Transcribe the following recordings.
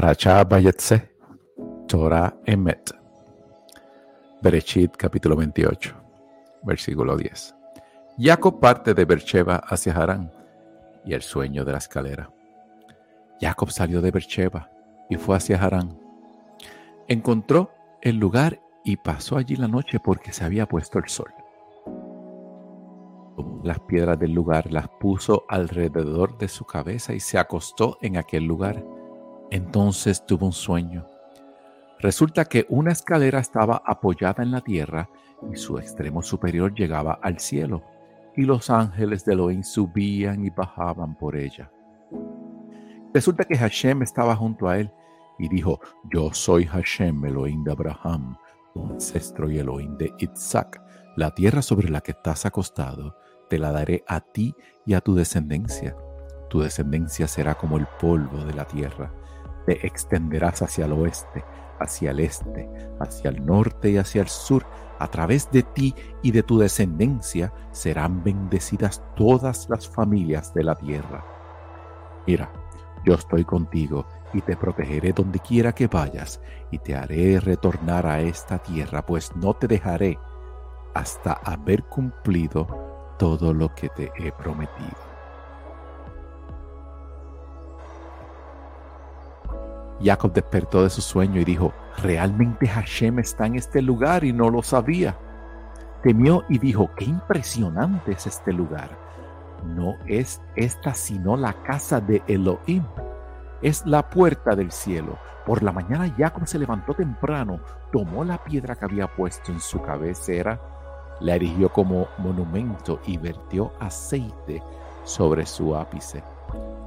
Parachá Bayetse, Torah Emet. Berechit capítulo 28, versículo 10. Jacob parte de Bercheba hacia Harán y el sueño de la escalera. Jacob salió de Bercheba y fue hacia Harán. Encontró el lugar y pasó allí la noche porque se había puesto el sol. Las piedras del lugar las puso alrededor de su cabeza y se acostó en aquel lugar entonces tuvo un sueño. Resulta que una escalera estaba apoyada en la tierra y su extremo superior llegaba al cielo, y los ángeles de Elohim subían y bajaban por ella. Resulta que Hashem estaba junto a él y dijo, yo soy Hashem, Elohim de Abraham, tu ancestro y Elohim de Isaac. La tierra sobre la que estás acostado, te la daré a ti y a tu descendencia. Tu descendencia será como el polvo de la tierra te extenderás hacia el oeste, hacia el este, hacia el norte y hacia el sur. A través de ti y de tu descendencia serán bendecidas todas las familias de la tierra. Mira, yo estoy contigo y te protegeré donde quiera que vayas y te haré retornar a esta tierra, pues no te dejaré hasta haber cumplido todo lo que te he prometido. Jacob despertó de su sueño y dijo, realmente Hashem está en este lugar y no lo sabía. Temió y dijo, qué impresionante es este lugar. No es esta sino la casa de Elohim. Es la puerta del cielo. Por la mañana Jacob se levantó temprano, tomó la piedra que había puesto en su cabecera, la erigió como monumento y vertió aceite sobre su ápice.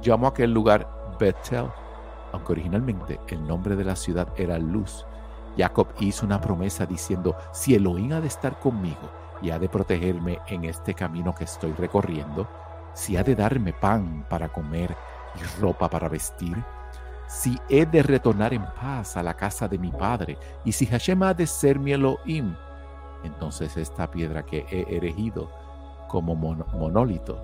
Llamó a aquel lugar Bethel aunque originalmente el nombre de la ciudad era Luz, Jacob hizo una promesa diciendo, si Elohim ha de estar conmigo y ha de protegerme en este camino que estoy recorriendo, si ha de darme pan para comer y ropa para vestir, si he de retornar en paz a la casa de mi padre, y si Hashem ha de ser mi Elohim, entonces esta piedra que he erigido como monolito,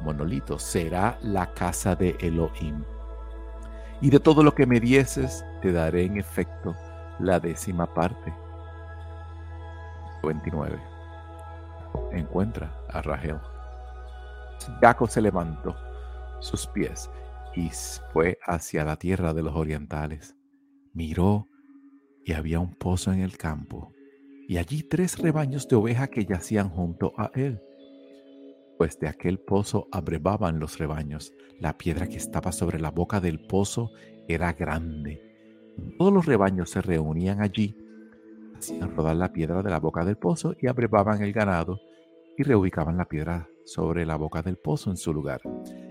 monolito, será la casa de Elohim y de todo lo que me dieses, te daré en efecto la décima parte. 29. Encuentra a Rahel. Jacob se levantó sus pies y fue hacia la tierra de los orientales. Miró y había un pozo en el campo, y allí tres rebaños de oveja que yacían junto a él pues de aquel pozo abrevaban los rebaños. La piedra que estaba sobre la boca del pozo era grande. Todos los rebaños se reunían allí, hacían rodar la piedra de la boca del pozo y abrevaban el ganado y reubicaban la piedra sobre la boca del pozo en su lugar.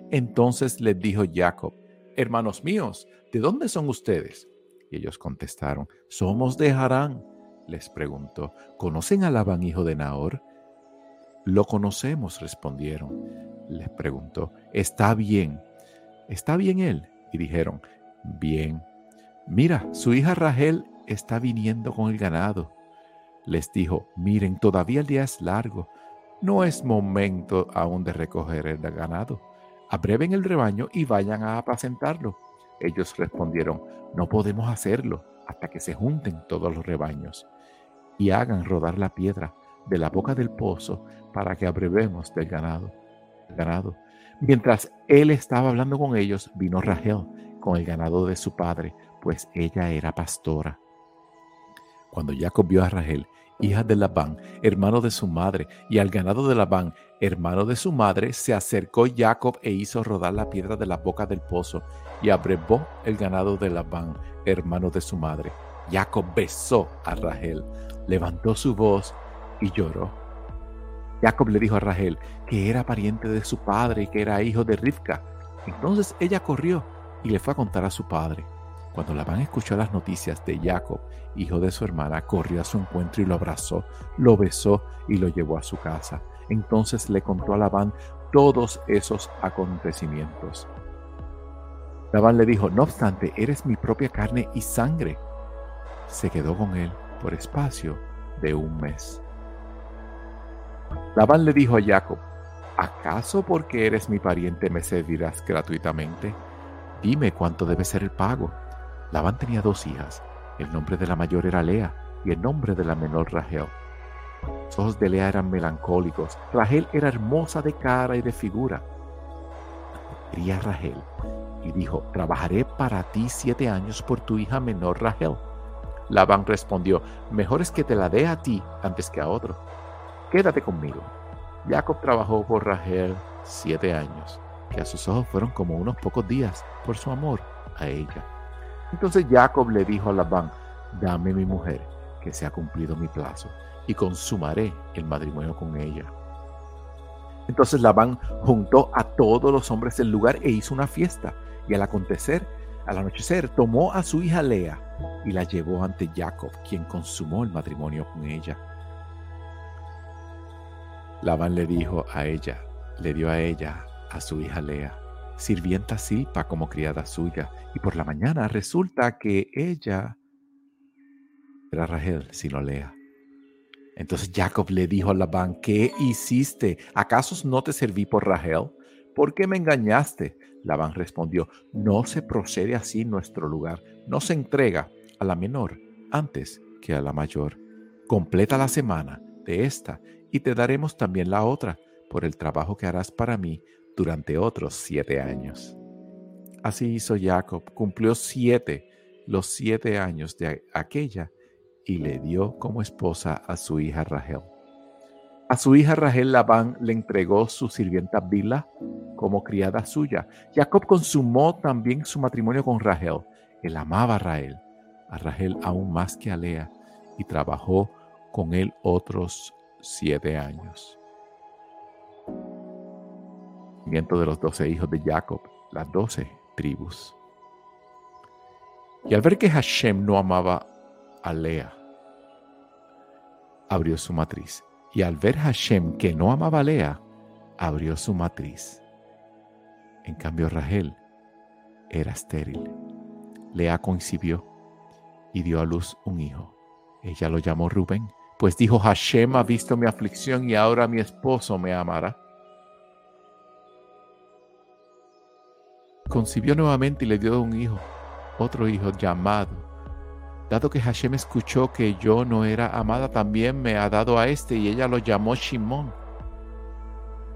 Entonces les dijo Jacob, hermanos míos, ¿de dónde son ustedes? Y ellos contestaron, somos de Harán. Les preguntó, ¿conocen a Labán, hijo de Nahor? Lo conocemos, respondieron. Les preguntó, ¿está bien? ¿Está bien él? Y dijeron, bien. Mira, su hija Rachel está viniendo con el ganado. Les dijo, miren, todavía el día es largo. No es momento aún de recoger el ganado. Abreven el rebaño y vayan a apacentarlo. Ellos respondieron, no podemos hacerlo hasta que se junten todos los rebaños y hagan rodar la piedra de la boca del pozo para que abrevemos del ganado. ganado. Mientras él estaba hablando con ellos, vino Rachel con el ganado de su padre, pues ella era pastora. Cuando Jacob vio a Rachel, hija de Labán, hermano de su madre, y al ganado de Labán, hermano de su madre, se acercó Jacob e hizo rodar la piedra de la boca del pozo, y abrevó el ganado de Labán, hermano de su madre. Jacob besó a Rachel, levantó su voz y lloró. Jacob le dijo a Rachel que era pariente de su padre y que era hijo de Rivka. Entonces ella corrió y le fue a contar a su padre. Cuando Labán escuchó las noticias de Jacob, hijo de su hermana, corrió a su encuentro y lo abrazó, lo besó y lo llevó a su casa. Entonces le contó a Labán todos esos acontecimientos. Labán le dijo, no obstante, eres mi propia carne y sangre. Se quedó con él por espacio de un mes. Labán le dijo a Jacob, ¿acaso porque eres mi pariente me servirás gratuitamente? Dime cuánto debe ser el pago. Labán tenía dos hijas. El nombre de la mayor era Lea y el nombre de la menor Rachel. Los ojos de Lea eran melancólicos. Rachel era hermosa de cara y de figura. Quería a Rachel y dijo, trabajaré para ti siete años por tu hija menor Rachel. Labán respondió, mejor es que te la dé a ti antes que a otro. Quédate conmigo. Jacob trabajó por Rachel siete años, que a sus ojos fueron como unos pocos días por su amor a ella. Entonces Jacob le dijo a Labán, dame mi mujer, que se ha cumplido mi plazo, y consumaré el matrimonio con ella. Entonces Labán juntó a todos los hombres del lugar e hizo una fiesta, y al acontecer, al anochecer, tomó a su hija Lea y la llevó ante Jacob, quien consumó el matrimonio con ella. Labán le dijo a ella, le dio a ella, a su hija Lea, sirvienta Silpa como criada suya, y por la mañana resulta que ella era Rachel, sino Lea. Entonces Jacob le dijo a Labán, ¿qué hiciste? ¿Acaso no te serví por Rachel? ¿Por qué me engañaste? Labán respondió, no se procede así en nuestro lugar, no se entrega a la menor antes que a la mayor. Completa la semana de esta y te daremos también la otra por el trabajo que harás para mí durante otros siete años. Así hizo Jacob, cumplió siete, los siete años de aquella, y le dio como esposa a su hija Rachel. A su hija Rachel Labán le entregó su sirvienta Bila como criada suya. Jacob consumó también su matrimonio con Rachel. Él amaba a Rachel, a Rachel aún más que a Lea, y trabajó con él otros siete años. de los doce hijos de Jacob, las doce tribus. Y al ver que Hashem no amaba a Lea, abrió su matriz. Y al ver Hashem que no amaba a Lea, abrió su matriz. En cambio, Rahel era estéril. Lea concibió y dio a luz un hijo. Ella lo llamó Rubén pues dijo, Hashem ha visto mi aflicción y ahora mi esposo me amará. Concibió nuevamente y le dio un hijo, otro hijo llamado. Dado que Hashem escuchó que yo no era amada, también me ha dado a este y ella lo llamó Shimón.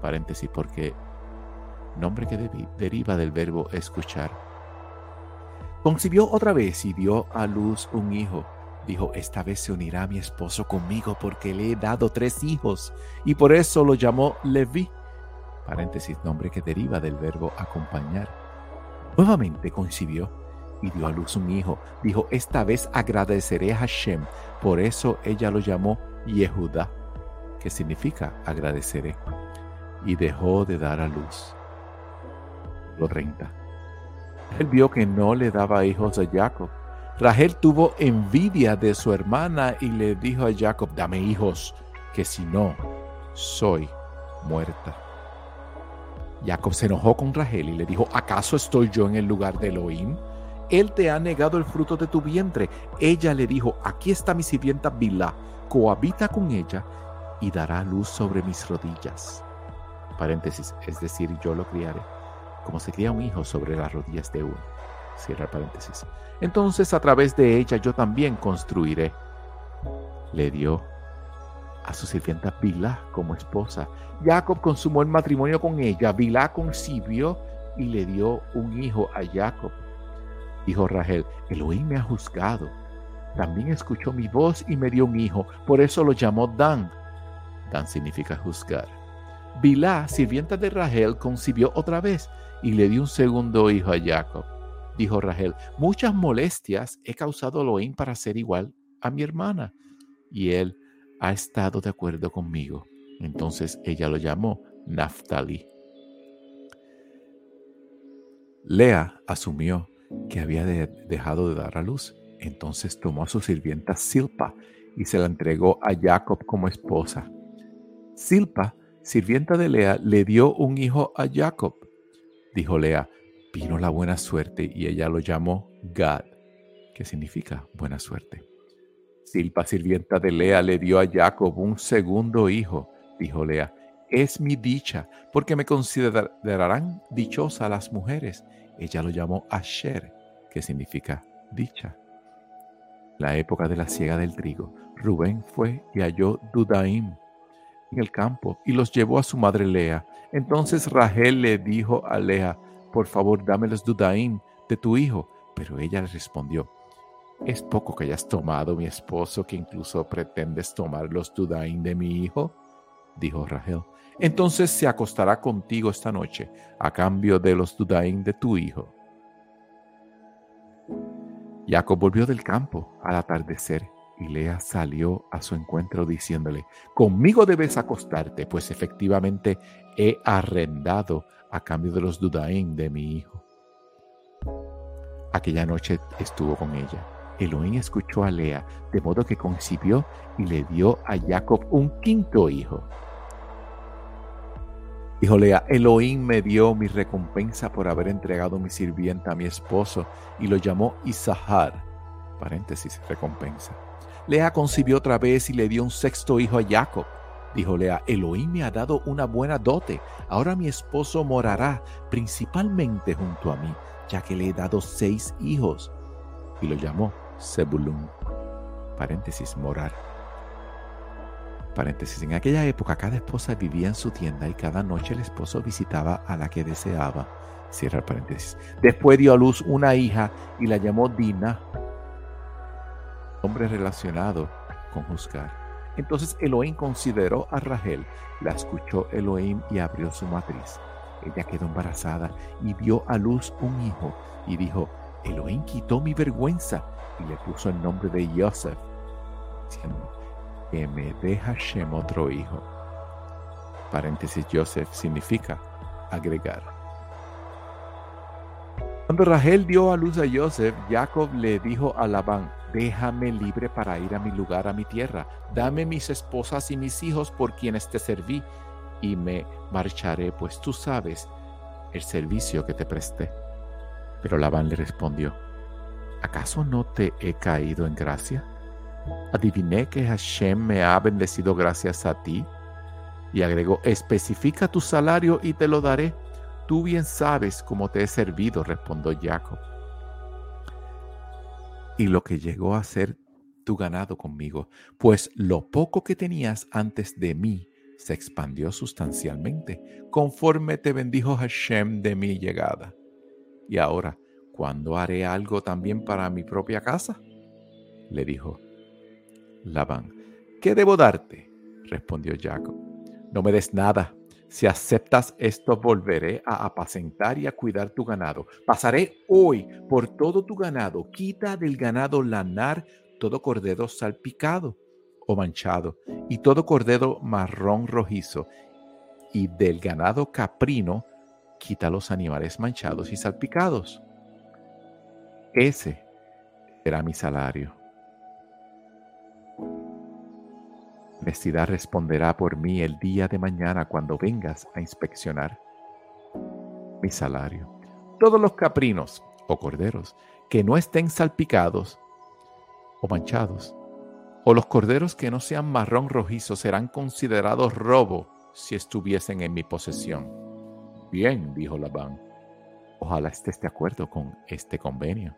Paréntesis, porque nombre que deriva del verbo escuchar. Concibió otra vez y dio a luz un hijo Dijo, esta vez se unirá mi esposo conmigo porque le he dado tres hijos y por eso lo llamó Levi. Paréntesis, nombre que deriva del verbo acompañar. Nuevamente concibió y dio a luz un hijo. Dijo, esta vez agradeceré a Hashem. Por eso ella lo llamó Yehuda, que significa agradeceré. Y dejó de dar a luz. Lo 30. Él vio que no le daba hijos a Jacob Rachel tuvo envidia de su hermana y le dijo a Jacob, dame hijos, que si no, soy muerta. Jacob se enojó con Rachel y le dijo, ¿acaso estoy yo en el lugar de Elohim? Él te ha negado el fruto de tu vientre. Ella le dijo, aquí está mi sirvienta Bilá, cohabita con ella y dará luz sobre mis rodillas. Paréntesis, es decir, yo lo criaré, como se cría un hijo sobre las rodillas de uno. Cierra paréntesis. Entonces a través de ella yo también construiré. Le dio a su sirvienta Bilá como esposa. Jacob consumó el matrimonio con ella. Bilá concibió y le dio un hijo a Jacob. Dijo Rachel, Elohim me ha juzgado. También escuchó mi voz y me dio un hijo. Por eso lo llamó Dan. Dan significa juzgar. Bilá, sirvienta de Rachel, concibió otra vez y le dio un segundo hijo a Jacob dijo Rachel, muchas molestias he causado Elohim para ser igual a mi hermana. Y él ha estado de acuerdo conmigo. Entonces ella lo llamó Naftali. Lea asumió que había dejado de dar a luz. Entonces tomó a su sirvienta Silpa y se la entregó a Jacob como esposa. Silpa, sirvienta de Lea, le dio un hijo a Jacob. Dijo Lea, vino la buena suerte y ella lo llamó Gad, que significa buena suerte. Silpa, sirvienta de Lea, le dio a Jacob un segundo hijo. Dijo Lea, es mi dicha, porque me considerarán dichosa las mujeres. Ella lo llamó Asher, que significa dicha. La época de la siega del trigo, Rubén fue y halló Dudaim en el campo y los llevó a su madre Lea. Entonces Rachel le dijo a Lea, por favor dame los Dudaim de tu hijo. Pero ella le respondió, es poco que hayas tomado mi esposo que incluso pretendes tomar los Dudaim de mi hijo, dijo Rachel. Entonces se acostará contigo esta noche a cambio de los Dudaim de tu hijo. Jacob volvió del campo al atardecer y Lea salió a su encuentro diciéndole, conmigo debes acostarte, pues efectivamente he arrendado a cambio de los dudaín de mi hijo. Aquella noche estuvo con ella. Elohim escuchó a Lea, de modo que concibió y le dio a Jacob un quinto hijo. Dijo Lea, Elohim me dio mi recompensa por haber entregado mi sirvienta a mi esposo y lo llamó Isahar. Paréntesis, recompensa. Lea concibió otra vez y le dio un sexto hijo a Jacob. Dijo Lea, Elohim me ha dado una buena dote. Ahora mi esposo morará principalmente junto a mí, ya que le he dado seis hijos. Y lo llamó Zebulun. Paréntesis, morar. Paréntesis, en aquella época cada esposa vivía en su tienda y cada noche el esposo visitaba a la que deseaba. Cierra paréntesis. Después dio a luz una hija y la llamó Dina hombre relacionado con juzgar. Entonces Elohim consideró a Rachel, la escuchó Elohim y abrió su matriz. Ella quedó embarazada y vio a luz un hijo y dijo, Elohim quitó mi vergüenza y le puso el nombre de Joseph, diciendo, que me deja Shem otro hijo. Paréntesis, Joseph significa agregar. Cuando Rachel dio a luz a Joseph, Jacob le dijo a Labán, déjame libre para ir a mi lugar, a mi tierra. Dame mis esposas y mis hijos por quienes te serví, y me marcharé, pues tú sabes el servicio que te presté. Pero Labán le respondió, ¿acaso no te he caído en gracia? Adiviné que Hashem me ha bendecido gracias a ti. Y agregó, especifica tu salario y te lo daré. Tú bien sabes cómo te he servido, respondió Jacob y lo que llegó a ser tu ganado conmigo, pues lo poco que tenías antes de mí se expandió sustancialmente, conforme te bendijo Hashem de mi llegada. Y ahora, ¿cuándo haré algo también para mi propia casa? Le dijo Labán. ¿Qué debo darte? respondió Jacob. No me des nada, si aceptas esto, volveré a apacentar y a cuidar tu ganado. Pasaré hoy por todo tu ganado. Quita del ganado lanar todo cordero salpicado o manchado, y todo cordero marrón rojizo. Y del ganado caprino, quita los animales manchados y salpicados. Ese será mi salario. Responderá por mí el día de mañana cuando vengas a inspeccionar mi salario. Todos los caprinos o corderos que no estén salpicados o manchados, o los corderos que no sean marrón rojizo serán considerados robo si estuviesen en mi posesión. Bien, dijo Labán, ojalá estés de acuerdo con este convenio.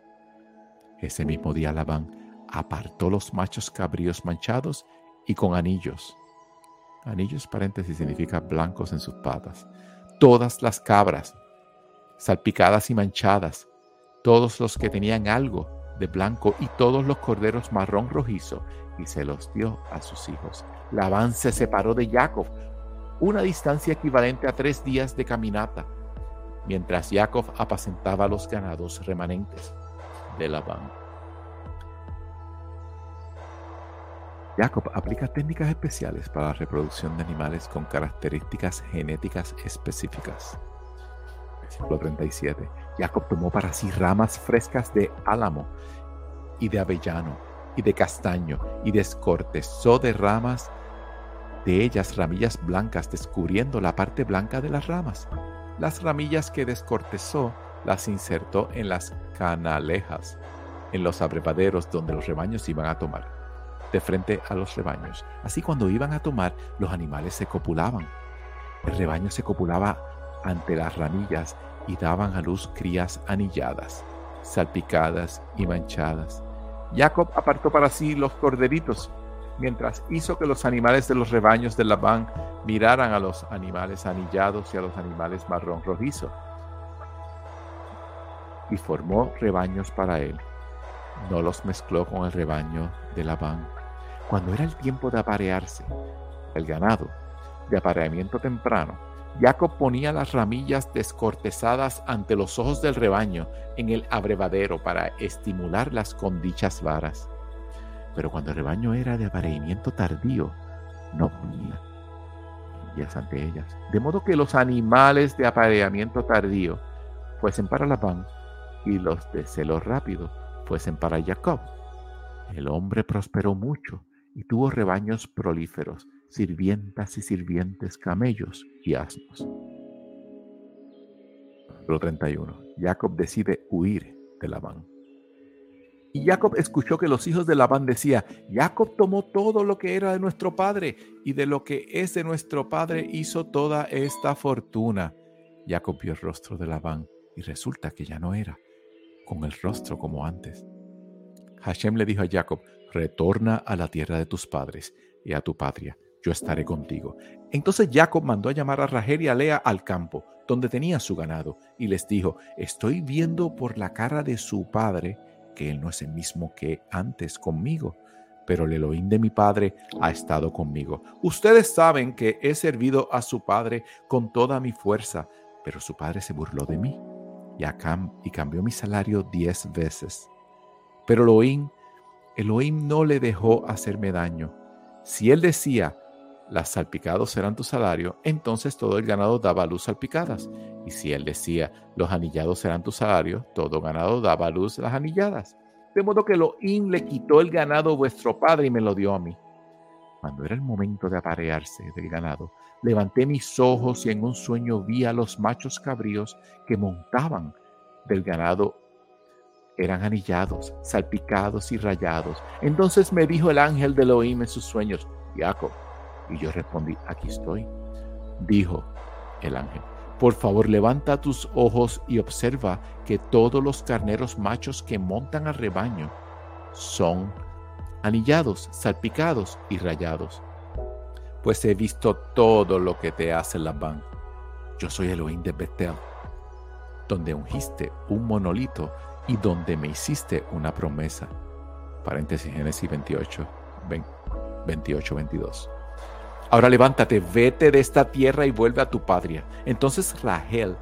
Ese mismo día Labán apartó los machos cabríos manchados y con anillos. Anillos, paréntesis, significa blancos en sus patas. Todas las cabras, salpicadas y manchadas, todos los que tenían algo de blanco y todos los corderos marrón rojizo, y se los dio a sus hijos. Labán se separó de Jacob, una distancia equivalente a tres días de caminata, mientras Jacob apacentaba los ganados remanentes de Labán. Jacob aplica técnicas especiales para la reproducción de animales con características genéticas específicas. Versículo 37. Jacob tomó para sí ramas frescas de álamo y de avellano y de castaño y descortezó de ramas de ellas ramillas blancas, descubriendo la parte blanca de las ramas. Las ramillas que descortezó las insertó en las canalejas, en los abrevaderos donde los rebaños iban a tomar de frente a los rebaños. Así cuando iban a tomar, los animales se copulaban. El rebaño se copulaba ante las ramillas y daban a luz crías anilladas. salpicadas y manchadas. Jacob apartó para sí los corderitos, mientras hizo que los animales de los rebaños de Labán miraran a los animales anillados y a los animales marrón rojizo. Y formó rebaños para él. No los mezcló con el rebaño de Labán. Cuando era el tiempo de aparearse, el ganado, de apareamiento temprano, Jacob ponía las ramillas descortezadas ante los ojos del rebaño en el abrevadero para estimular las condichas varas. Pero cuando el rebaño era de apareamiento tardío, no ponía ramillas ante ellas. De modo que los animales de apareamiento tardío fuesen para Labán y los de celo rápido fuesen para Jacob. El hombre prosperó mucho y tuvo rebaños prolíferos sirvientas y sirvientes, camellos y asnos. 31. Jacob decide huir de Labán. Y Jacob escuchó que los hijos de Labán decían, Jacob tomó todo lo que era de nuestro padre y de lo que es de nuestro padre hizo toda esta fortuna. Jacob vio el rostro de Labán y resulta que ya no era con el rostro como antes. Hashem le dijo a Jacob, retorna a la tierra de tus padres y a tu patria yo estaré contigo. Entonces Jacob mandó a llamar a Rachel y a Lea al campo, donde tenía su ganado, y les dijo, estoy viendo por la cara de su padre que él no es el mismo que antes conmigo, pero el Elohim de mi padre ha estado conmigo. Ustedes saben que he servido a su padre con toda mi fuerza, pero su padre se burló de mí y, y cambió mi salario diez veces. Pero Elohim, Elohim no le dejó hacerme daño. Si él decía, las salpicados serán tu salario, entonces todo el ganado daba luz salpicadas. Y si él decía, los anillados serán tu salario, todo ganado daba luz las anilladas. De modo que Elohim le quitó el ganado vuestro padre y me lo dio a mí. Cuando era el momento de aparearse del ganado, levanté mis ojos y en un sueño vi a los machos cabríos que montaban del ganado. Eran anillados, salpicados y rayados. Entonces me dijo el ángel de Elohim en sus sueños, Jacob, y yo respondí, aquí estoy. Dijo el ángel, por favor levanta tus ojos y observa que todos los carneros machos que montan al rebaño son anillados, salpicados y rayados. Pues he visto todo lo que te hace Labán. Yo soy Elohim de Betel, donde ungiste un monolito y donde me hiciste una promesa. Paréntesis Génesis 28, 28, 22. Ahora levántate, vete de esta tierra y vuelve a tu patria. Entonces Rahel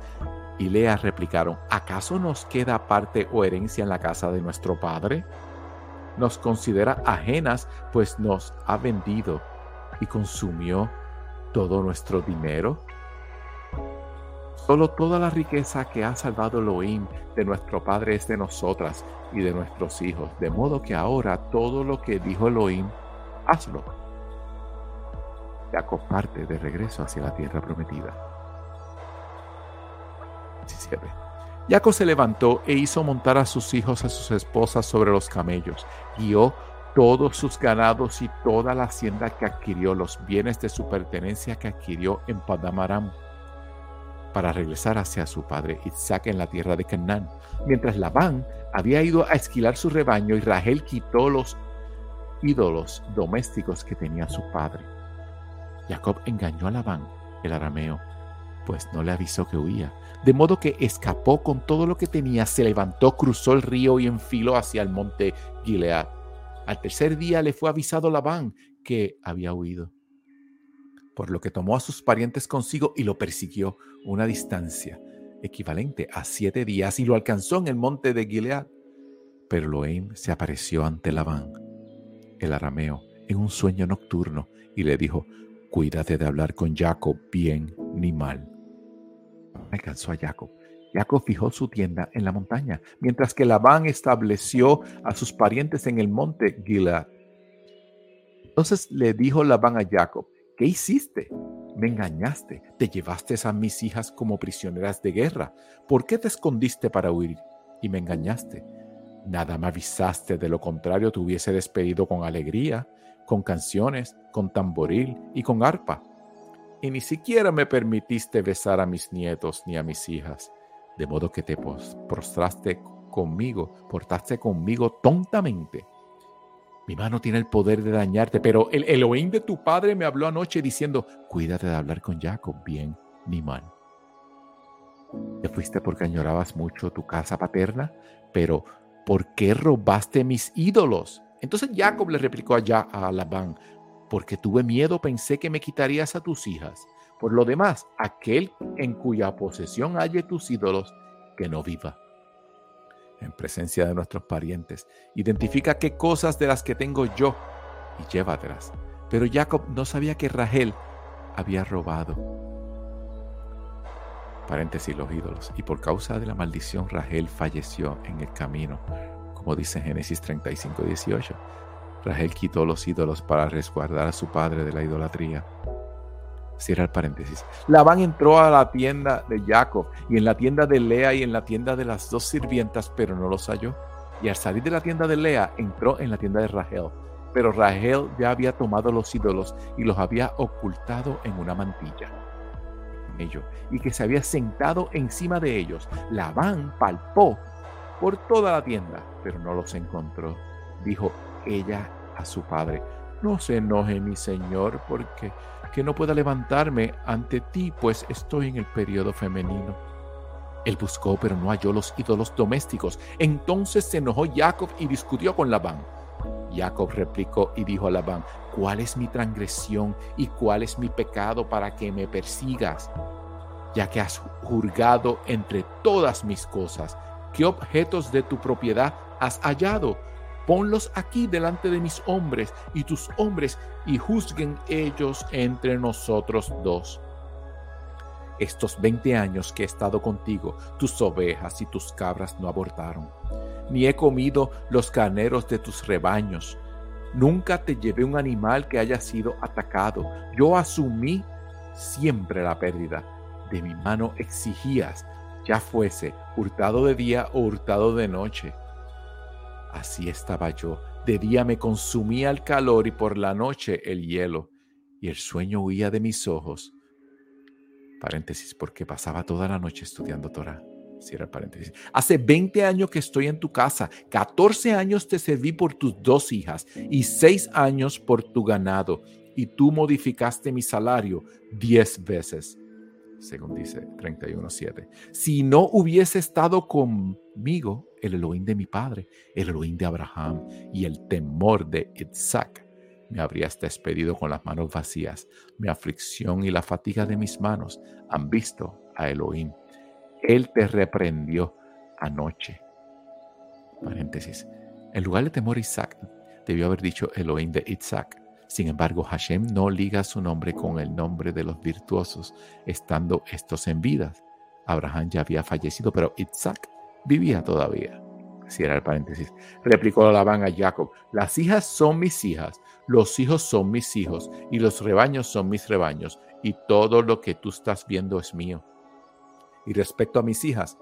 y Lea replicaron, ¿acaso nos queda parte o herencia en la casa de nuestro padre? Nos considera ajenas, pues nos ha vendido y consumió todo nuestro dinero. Solo toda la riqueza que ha salvado Elohim de nuestro Padre es de nosotras y de nuestros hijos, de modo que ahora todo lo que dijo Elohim, hazlo. Jacob parte de regreso hacia la tierra prometida. 17. Jacob se levantó e hizo montar a sus hijos y a sus esposas sobre los camellos. Guió todos sus ganados y toda la hacienda que adquirió, los bienes de su pertenencia que adquirió en Padamaram, para regresar hacia su padre Isaac en la tierra de Canaán. Mientras Labán había ido a esquilar su rebaño y Rahel quitó los ídolos domésticos que tenía su padre. Jacob engañó a Labán, el arameo, pues no le avisó que huía. De modo que escapó con todo lo que tenía, se levantó, cruzó el río y enfiló hacia el monte Gilead. Al tercer día le fue avisado Labán que había huido, por lo que tomó a sus parientes consigo y lo persiguió una distancia equivalente a siete días y lo alcanzó en el monte de Gilead. Pero Loim se apareció ante Labán, el arameo, en un sueño nocturno y le dijo, Cuídate de hablar con Jacob bien ni mal. Alcanzó a Jacob. Jacob fijó su tienda en la montaña, mientras que Labán estableció a sus parientes en el monte Gilead. Entonces le dijo Labán a Jacob, ¿qué hiciste? Me engañaste, te llevaste a mis hijas como prisioneras de guerra. ¿Por qué te escondiste para huir y me engañaste? Nada me avisaste, de lo contrario te hubiese despedido con alegría con canciones, con tamboril y con arpa. Y ni siquiera me permitiste besar a mis nietos ni a mis hijas, de modo que te prostraste conmigo, portaste conmigo tontamente. Mi mano tiene el poder de dañarte, pero el Elohim de tu padre me habló anoche diciendo, cuídate de hablar con Jacob, bien ni mal. Te fuiste porque añorabas mucho tu casa paterna, pero ¿por qué robaste mis ídolos? Entonces Jacob le replicó allá a Labán, porque tuve miedo, pensé que me quitarías a tus hijas. Por lo demás, aquel en cuya posesión halle tus ídolos, que no viva. En presencia de nuestros parientes, identifica qué cosas de las que tengo yo y llévatelas. Pero Jacob no sabía que Rahel había robado. Paréntesis, los ídolos. Y por causa de la maldición, Rahel falleció en el camino, como dice Génesis 35, 18. Rahel quitó los ídolos para resguardar a su padre de la idolatría. Cierra el paréntesis. Labán entró a la tienda de Jacob y en la tienda de Lea y en la tienda de las dos sirvientas, pero no los halló. Y al salir de la tienda de Lea, entró en la tienda de Rahel. Pero Rahel ya había tomado los ídolos y los había ocultado en una mantilla. Ello, y que se había sentado encima de ellos. Labán palpó por toda la tienda, pero no los encontró. Dijo, ella a su padre, no se enoje mi señor porque que no pueda levantarme ante ti, pues estoy en el periodo femenino. Él buscó, pero no halló los ídolos domésticos. Entonces se enojó Jacob y discutió con Labán. Jacob replicó y dijo a Labán, ¿cuál es mi transgresión y cuál es mi pecado para que me persigas? Ya que has juzgado entre todas mis cosas, ¿qué objetos de tu propiedad has hallado? Ponlos aquí delante de mis hombres y tus hombres, y juzguen ellos entre nosotros dos. Estos veinte años que he estado contigo, tus ovejas y tus cabras no abortaron, ni he comido los carneros de tus rebaños. Nunca te llevé un animal que haya sido atacado. Yo asumí siempre la pérdida. De mi mano exigías, ya fuese hurtado de día o hurtado de noche Así estaba yo. De día me consumía el calor y por la noche el hielo, y el sueño huía de mis ojos. Paréntesis, porque pasaba toda la noche estudiando Torah. Cierra paréntesis. Hace 20 años que estoy en tu casa, 14 años te serví por tus dos hijas y 6 años por tu ganado, y tú modificaste mi salario 10 veces según dice 31.7. Si no hubiese estado conmigo el Elohim de mi padre, el Elohim de Abraham y el temor de Isaac, me habrías despedido con las manos vacías. Mi aflicción y la fatiga de mis manos han visto a Elohim. Él te reprendió anoche. Paréntesis. En lugar de temor Isaac, debió haber dicho Elohim de Isaac sin embargo, Hashem no liga su nombre con el nombre de los virtuosos, estando estos en vida. Abraham ya había fallecido, pero Isaac vivía todavía. Cierra el paréntesis. Replicó Labán a Jacob, las hijas son mis hijas, los hijos son mis hijos, y los rebaños son mis rebaños, y todo lo que tú estás viendo es mío. Y respecto a mis hijas,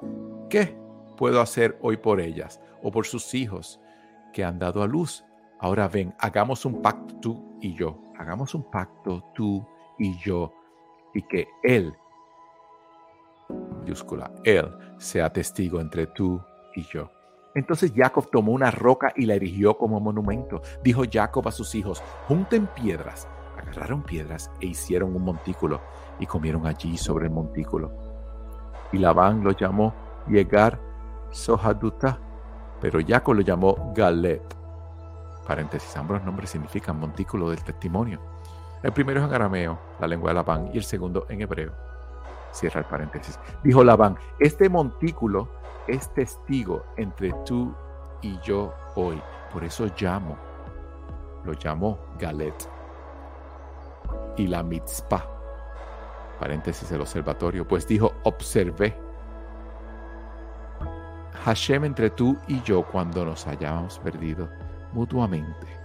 ¿qué puedo hacer hoy por ellas o por sus hijos que han dado a luz? Ahora ven, hagamos un pacto tú y yo. Hagamos un pacto tú y yo. Y que Él, mayúscula, Él sea testigo entre tú y yo. Entonces Jacob tomó una roca y la erigió como monumento. Dijo Jacob a sus hijos, junten piedras. Agarraron piedras e hicieron un montículo y comieron allí sobre el montículo. Y Labán lo llamó Yegar Sohaduta, pero Jacob lo llamó Galet Paréntesis, ambos nombres significan montículo del testimonio. El primero es en arameo, la lengua de Labán, y el segundo en hebreo. Cierra el paréntesis. Dijo Labán, este montículo es testigo entre tú y yo hoy. Por eso llamo, lo llamó Galet. Y la mitzpah, paréntesis el observatorio, pues dijo, observé. Hashem entre tú y yo cuando nos hayamos perdido mutuamente.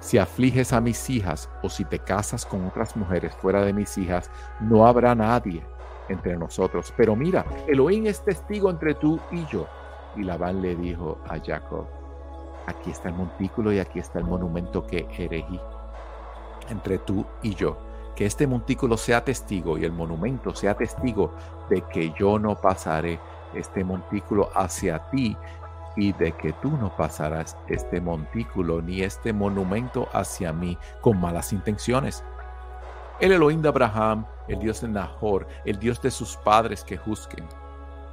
Si afliges a mis hijas o si te casas con otras mujeres fuera de mis hijas, no habrá nadie entre nosotros. Pero mira, Elohim es testigo entre tú y yo. Y Labán le dijo a Jacob, aquí está el montículo y aquí está el monumento que erigí entre tú y yo. Que este montículo sea testigo y el monumento sea testigo de que yo no pasaré este montículo hacia ti y de que tú no pasarás este montículo ni este monumento hacia mí con malas intenciones. El Elohim de Abraham, el Dios de Nahor, el Dios de sus padres que juzguen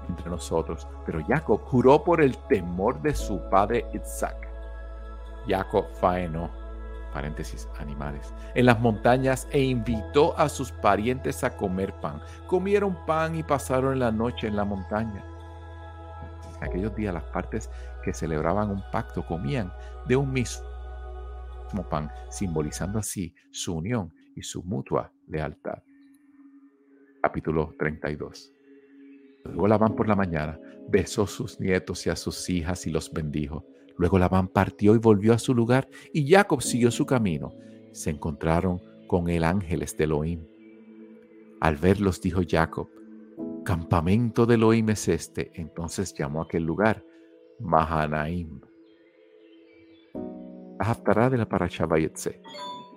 entre nosotros. Pero Jacob juró por el temor de su padre Isaac. Jacob faenó, paréntesis, animales, en las montañas e invitó a sus parientes a comer pan. Comieron pan y pasaron la noche en la montaña. Aquellos días las partes que celebraban un pacto comían de un mismo pan, simbolizando así su unión y su mutua lealtad. Capítulo 32. Luego Labán por la mañana besó a sus nietos y a sus hijas y los bendijo. Luego Labán partió y volvió a su lugar y Jacob siguió su camino. Se encontraron con el ángeles de Elohim. Al verlos dijo Jacob, campamento de Elohim es este. Entonces llamó a aquel lugar Mahanaim. La Haftarah de la Parashabayetse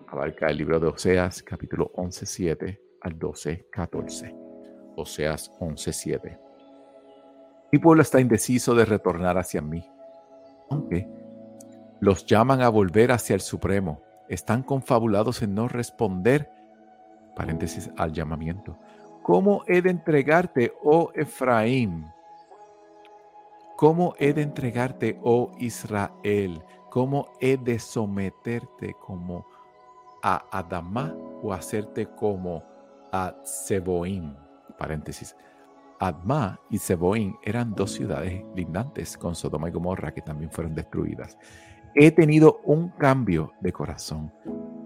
abarca el libro de Oseas, capítulo 11, 7 al 12, 14. Oseas 11:7. Mi pueblo está indeciso de retornar hacia mí, aunque los llaman a volver hacia el Supremo. Están confabulados en no responder, paréntesis, al llamamiento. ¿Cómo he de entregarte, oh Efraín? ¿Cómo he de entregarte, oh Israel? ¿Cómo he de someterte como a Adamá o hacerte como a Seboim? paréntesis, Adma y Seboín eran dos ciudades lindantes con Sodoma y Gomorra que también fueron destruidas. He tenido un cambio de corazón,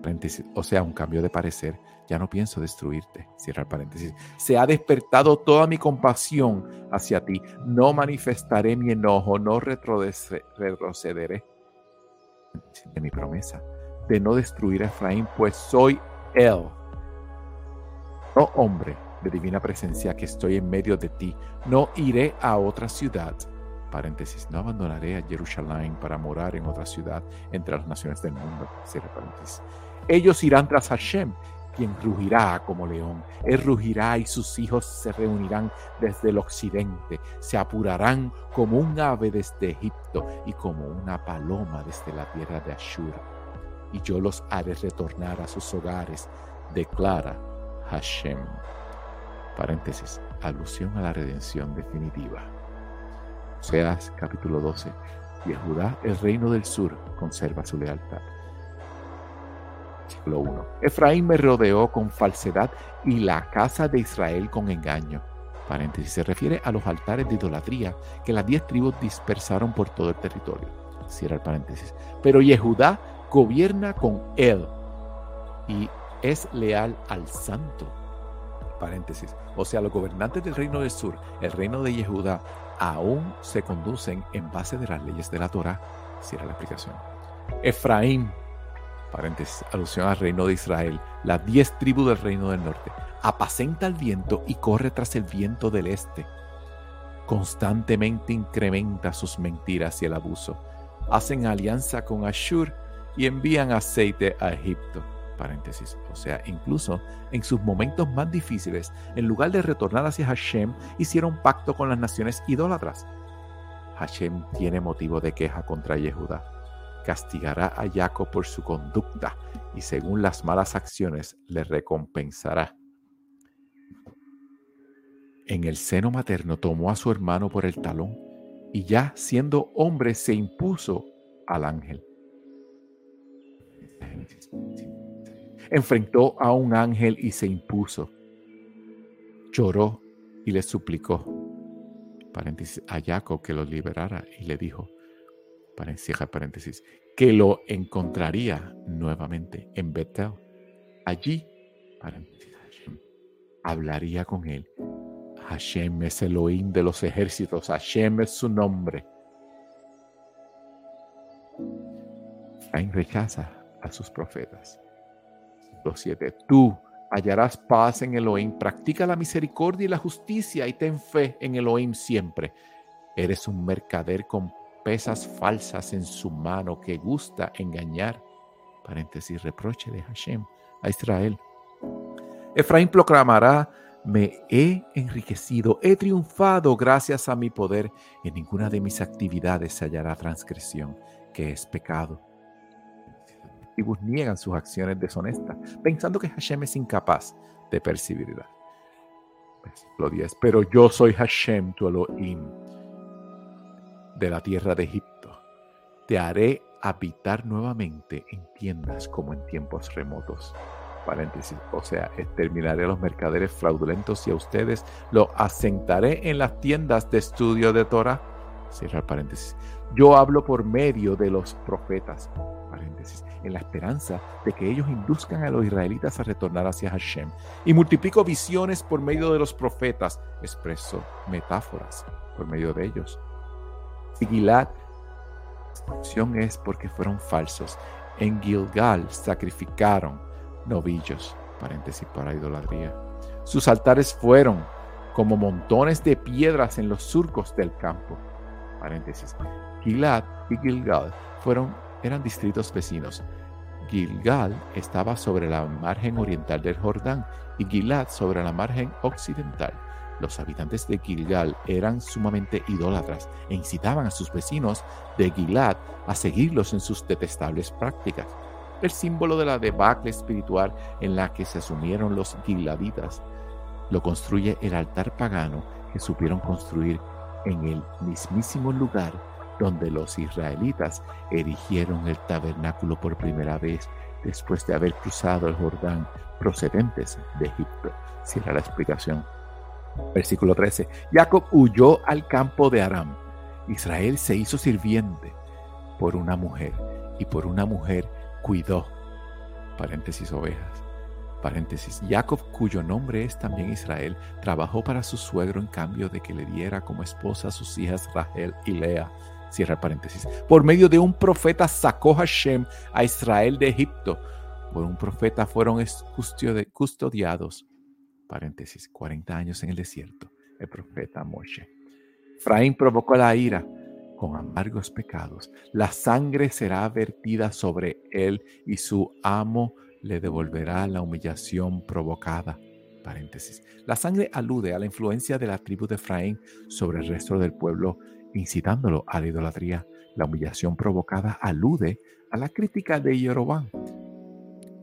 paréntesis, o sea, un cambio de parecer. Ya no pienso destruirte, cierra el paréntesis. Se ha despertado toda mi compasión hacia ti. No manifestaré mi enojo, no retrocederé de mi promesa de no destruir a Efraín, pues soy él, no hombre de divina presencia que estoy en medio de ti. No iré a otra ciudad. Paréntesis, no abandonaré a Jerusalén para morar en otra ciudad entre las naciones del mundo. Cierre paréntesis. Ellos irán tras Hashem, quien rugirá como león. Él rugirá y sus hijos se reunirán desde el occidente. Se apurarán como un ave desde Egipto y como una paloma desde la tierra de Ashur. Y yo los haré retornar a sus hogares, declara Hashem paréntesis, alusión a la redención definitiva. Oseas capítulo 12. Y Judá, el reino del sur, conserva su lealtad. Versículo 1. Efraín me rodeó con falsedad y la casa de Israel con engaño. Paréntesis, se refiere a los altares de idolatría que las diez tribus dispersaron por todo el territorio. Cierra el paréntesis. Pero Yehudá gobierna con él y es leal al santo paréntesis. O sea, los gobernantes del reino del sur, el reino de Yehuda, aún se conducen en base de las leyes de la Torah. Cierra la explicación. Efraín, paréntesis, alusión al reino de Israel, las diez tribus del reino del norte, apacenta el viento y corre tras el viento del este. Constantemente incrementa sus mentiras y el abuso. Hacen alianza con Ashur y envían aceite a Egipto paréntesis. O sea, incluso en sus momentos más difíciles, en lugar de retornar hacia Hashem, hicieron pacto con las naciones idólatras. Hashem tiene motivo de queja contra Yehuda. Castigará a Jacob por su conducta y según las malas acciones le recompensará. En el seno materno tomó a su hermano por el talón y ya siendo hombre se impuso al ángel enfrentó a un ángel y se impuso. Lloró y le suplicó, a Jacob que lo liberara y le dijo, paréntesis, paréntesis, que lo encontraría nuevamente en Betel. Allí, paréntesis, hablaría con él. Hashem es Elohim de los ejércitos, Hashem es su nombre. Cain rechaza a sus profetas. 7. Tú hallarás paz en Elohim, practica la misericordia y la justicia y ten fe en Elohim siempre. Eres un mercader con pesas falsas en su mano que gusta engañar. Paréntesis, reproche de Hashem a Israel. Efraín proclamará me he enriquecido, he triunfado gracias a mi poder. En ninguna de mis actividades se hallará transgresión, que es pecado. Los niegan sus acciones deshonestas, pensando que Hashem es incapaz de percibirla. Versículo 10. Pero yo soy Hashem, tu Elohim, de la tierra de Egipto. Te haré habitar nuevamente en tiendas como en tiempos remotos paréntesis, o sea, exterminaré a los mercaderes fraudulentos y a ustedes lo asentaré en las tiendas de estudio de Torah, cierra paréntesis. Yo hablo por medio de los profetas, paréntesis, en la esperanza de que ellos induzcan a los israelitas a retornar hacia Hashem. Y multiplico visiones por medio de los profetas, expreso metáforas por medio de ellos. Gilad, la es porque fueron falsos. En Gilgal sacrificaron novillos, paréntesis para idolatría. Sus altares fueron como montones de piedras en los surcos del campo, paréntesis. Gilad y Gilgal fueron, eran distritos vecinos. Gilgal estaba sobre la margen oriental del Jordán y Gilad sobre la margen occidental. Los habitantes de Gilgal eran sumamente idólatras e incitaban a sus vecinos de Gilad a seguirlos en sus detestables prácticas el símbolo de la debacle espiritual en la que se asumieron los giladitas. Lo construye el altar pagano que supieron construir en el mismísimo lugar donde los israelitas erigieron el tabernáculo por primera vez después de haber cruzado el Jordán procedentes de Egipto. Cierra la explicación. Versículo 13. Jacob huyó al campo de Aram. Israel se hizo sirviente por una mujer y por una mujer cuidó, paréntesis ovejas, paréntesis, Jacob, cuyo nombre es también Israel, trabajó para su suegro en cambio de que le diera como esposa a sus hijas Rahel y Lea, cierra paréntesis. Por medio de un profeta sacó Hashem a Israel de Egipto. Por un profeta fueron custodiados, paréntesis, 40 años en el desierto, el profeta Moshe. Efraín provocó la ira con amargos pecados. La sangre será vertida sobre él y su amo le devolverá la humillación provocada. Paréntesis. La sangre alude a la influencia de la tribu de Efraín sobre el resto del pueblo, incitándolo a la idolatría. La humillación provocada alude a la crítica de Jeroboam.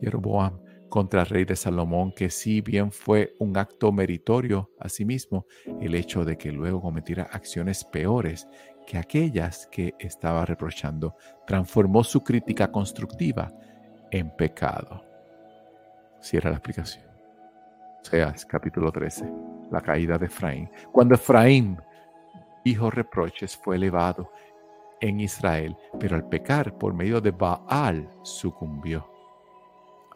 Jeroboam contra el rey de Salomón, que si bien fue un acto meritorio a sí mismo, el hecho de que luego cometiera acciones peores que aquellas que estaba reprochando, transformó su crítica constructiva en pecado. Cierra la explicación. Seas capítulo 13, la caída de Efraín. Cuando Efraín dijo reproches, fue elevado en Israel, pero al pecar por medio de Baal sucumbió.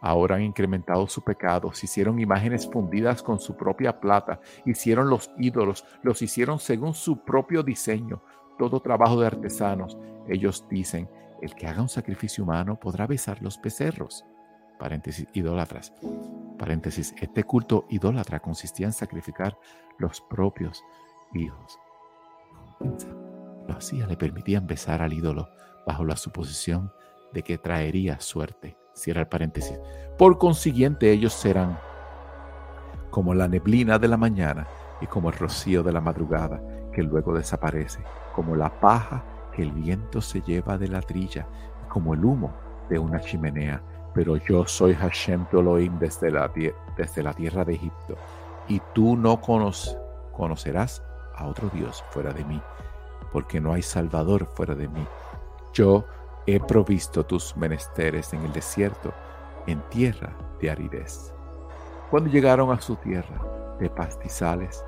Ahora han incrementado su pecado, se hicieron imágenes fundidas con su propia plata, hicieron los ídolos, los hicieron según su propio diseño, todo trabajo de artesanos. Ellos dicen, el que haga un sacrificio humano podrá besar los becerros. Paréntesis, idólatras. Paréntesis, este culto idólatra consistía en sacrificar los propios hijos. Lo hacía, le permitían besar al ídolo bajo la suposición de que traería suerte. Cierra el paréntesis. Por consiguiente, ellos serán como la neblina de la mañana y como el rocío de la madrugada que luego desaparece, como la paja que el viento se lleva de la trilla, como el humo de una chimenea. Pero yo soy Hashem tu Elohim desde la, desde la tierra de Egipto, y tú no conocerás a otro Dios fuera de mí, porque no hay Salvador fuera de mí. Yo he provisto tus menesteres en el desierto, en tierra de aridez. Cuando llegaron a su tierra de pastizales,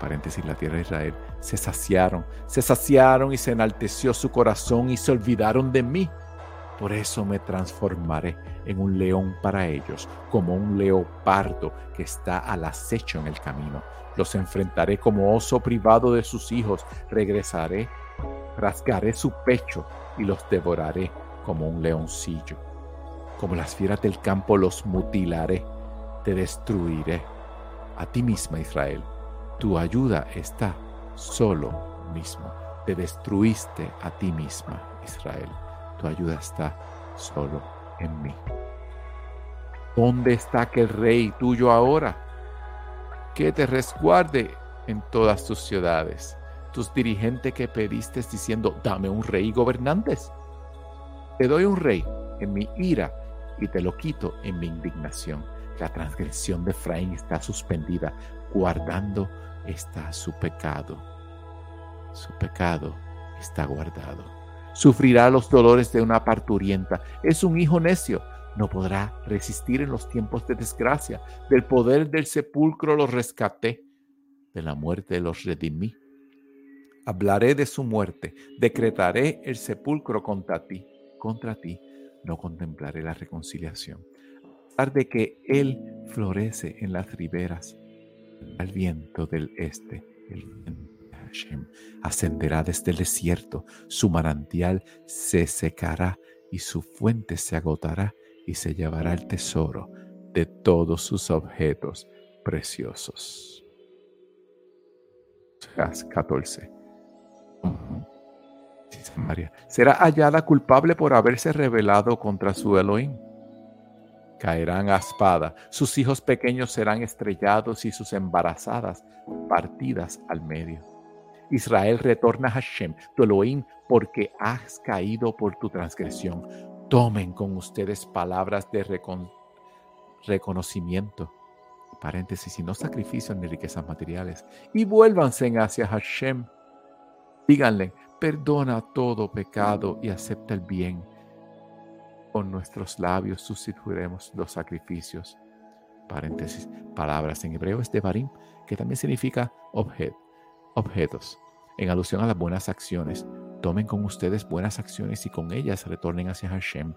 paréntesis, la tierra de Israel, se saciaron, se saciaron y se enalteció su corazón y se olvidaron de mí. Por eso me transformaré en un león para ellos, como un leopardo que está al acecho en el camino. Los enfrentaré como oso privado de sus hijos, regresaré, rasgaré su pecho y los devoraré como un leoncillo. Como las fieras del campo los mutilaré, te destruiré. A ti misma, Israel, tu ayuda está solo mismo. Te destruiste a ti misma, Israel. Tu ayuda está solo en mí. ¿Dónde está aquel rey tuyo ahora? que te resguarde en todas tus ciudades, tus dirigentes que pediste diciendo, dame un rey y gobernantes. Te doy un rey en mi ira y te lo quito en mi indignación. La transgresión de Efraín está suspendida, guardando está su pecado. Su pecado está guardado. Sufrirá los dolores de una parturienta. Es un hijo necio. No podrá resistir en los tiempos de desgracia. Del poder del sepulcro los rescaté. De la muerte los redimí. Hablaré de su muerte. Decretaré el sepulcro contra ti. Contra ti no contemplaré la reconciliación. A pesar de que él florece en las riberas, al viento del este, el Hashem ascenderá desde el desierto, su manantial se secará y su fuente se agotará y se llevará el tesoro de todos sus objetos preciosos. 14. Será hallada culpable por haberse rebelado contra su Elohim. Caerán a espada, sus hijos pequeños serán estrellados y sus embarazadas partidas al medio. Israel retorna a Hashem, tu Elohim, porque has caído por tu transgresión. Tomen con ustedes palabras de reconocimiento, paréntesis, y no sacrificios ni riquezas materiales, y vuélvanse hacia Hashem. Díganle, perdona todo pecado y acepta el bien. Con nuestros labios sustituiremos los sacrificios. Paréntesis, palabras en hebreo es devarim, que también significa objetos, en alusión a las buenas acciones. Tomen con ustedes buenas acciones y con ellas retornen hacia Hashem.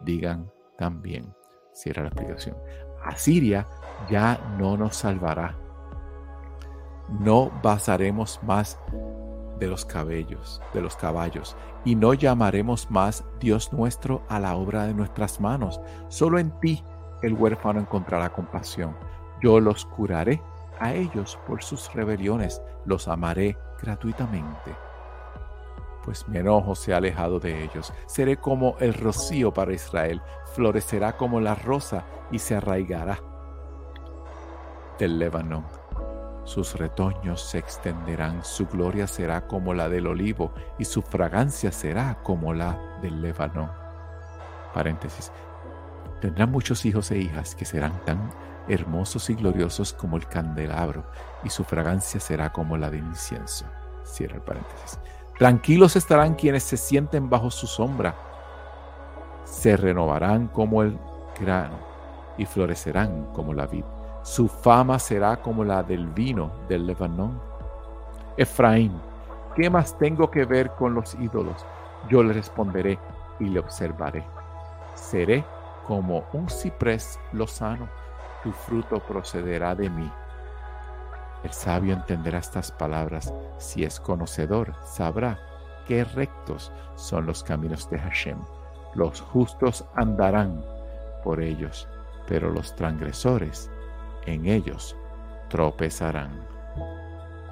Digan también, cierra la explicación, Asiria ya no nos salvará. No basaremos más de los cabellos, de los caballos, y no llamaremos más Dios nuestro a la obra de nuestras manos. Solo en ti el huérfano encontrará compasión. Yo los curaré a ellos por sus rebeliones, los amaré gratuitamente. Pues mi enojo se ha alejado de ellos. Seré como el rocío para Israel, florecerá como la rosa y se arraigará del Líbano sus retoños se extenderán, su gloria será como la del olivo y su fragancia será como la del Líbano. Paréntesis. Tendrán muchos hijos e hijas que serán tan hermosos y gloriosos como el candelabro y su fragancia será como la de incienso. Cierra el paréntesis. Tranquilos estarán quienes se sienten bajo su sombra. Se renovarán como el grano y florecerán como la vid su fama será como la del vino del Lebanón. Efraín, ¿qué más tengo que ver con los ídolos? Yo le responderé y le observaré. Seré como un ciprés lozano, tu fruto procederá de mí. El sabio entenderá estas palabras, si es conocedor, sabrá qué rectos son los caminos de Hashem. Los justos andarán por ellos, pero los transgresores en ellos tropezarán.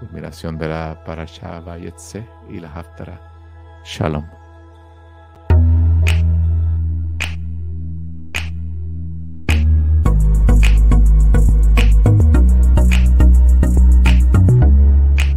Culminación de la Parashá Vayetse y la Haftara. Shalom.